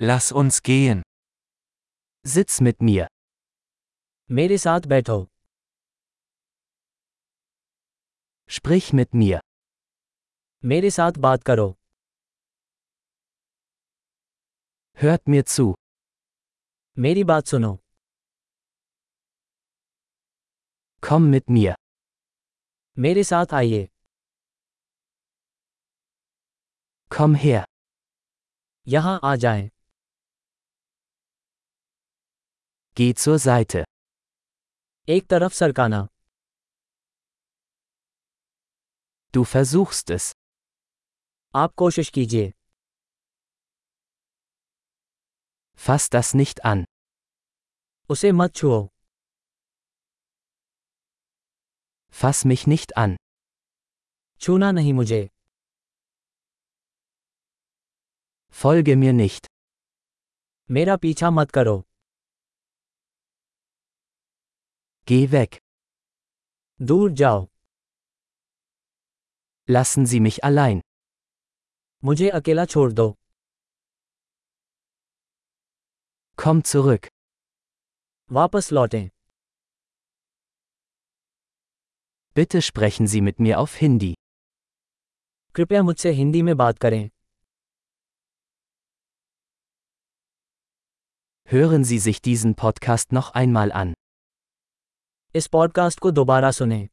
Lass uns gehen. Sitz mit mir. मेरे साथ बैठो Sprich mit mir. मेरे साथ बात करो Hört mir zu. मेरी बात सुनो Komm mit mir. मेरे साथ आइए Komm her. यहाँ आ जाएं। Geh zur Seite. एक तरफ सरकाना Du versuchst es. आप कोशिश कीजिए Fass das nicht an. उसे मत छुओ Fass mich nicht an. छूना नहीं मुझे Folge mir nicht. मेरा पीछा मत करो Geh weg. दूर जाओ Lassen Sie mich allein. मुझे अकेला छोड़ दो Komm zurück. वापस लौटें Bitte sprechen Sie mit mir auf Hindi. कृपया मुझसे हिंदी में बात करें Hören Sie sich diesen Podcast noch einmal an. इस पॉडकास्ट को दोबारा सुनें।